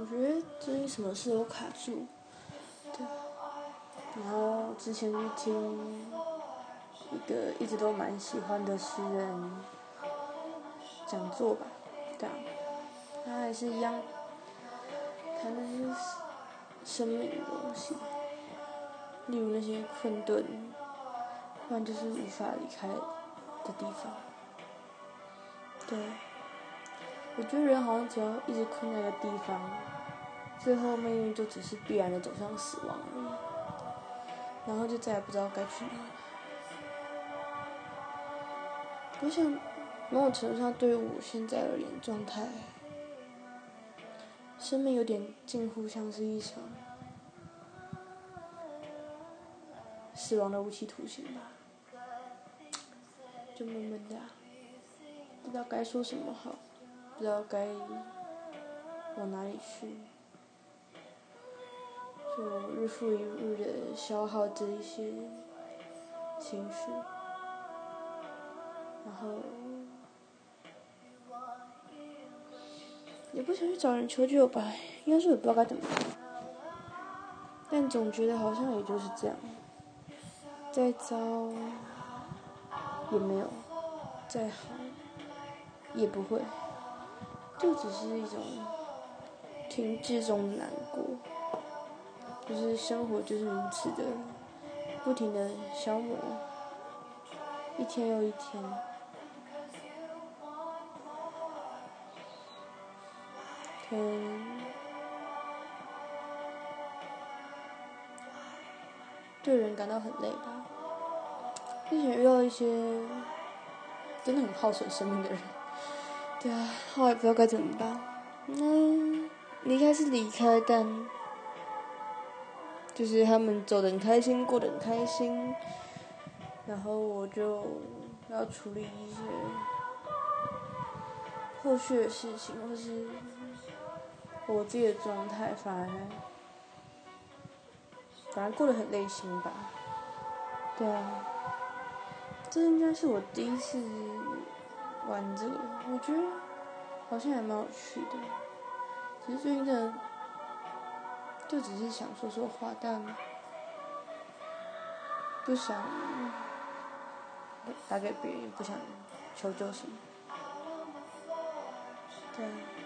我觉得最近什么事都卡住，对。然后之前听一个一直都蛮喜欢的诗人讲座吧，对啊，他还是一样谈的是生命的东西，例如那些困顿，不然就是无法离开的地方，对。我觉得人好像只要一直困在一个地方，最后命运就只是必然的走向死亡而已，然后就再也不知道该去哪。我想，某种程度上，对于我现在而言，状态，生命有点近乎像是一场死亡的无期徒刑吧，就闷闷的，不知道该说什么好。不知道该往哪里去，就日复一日的消耗着一些情绪，然后也不想去找人求救吧，应该说也不知道该怎么办，但总觉得好像也就是这样，再糟也没有，再好也不会。就只是一种停滞中的难过，就是生活就是如此的不停的消磨，一天又一天，嗯，对人感到很累吧，并且遇到一些真的很耗损生命的人。对啊，我也不知道该怎么办。嗯，离开是离开，但就是他们走的很开心，过得很开心，然后我就要处理一些后续的事情，或者是我自己的状态，反而反而过得很累心吧。对啊，这应该是我第一次。玩这个，我觉得好像还蛮有趣的。其实最近的，就只是想说说话，但不想打给别人，不想求救什么。对。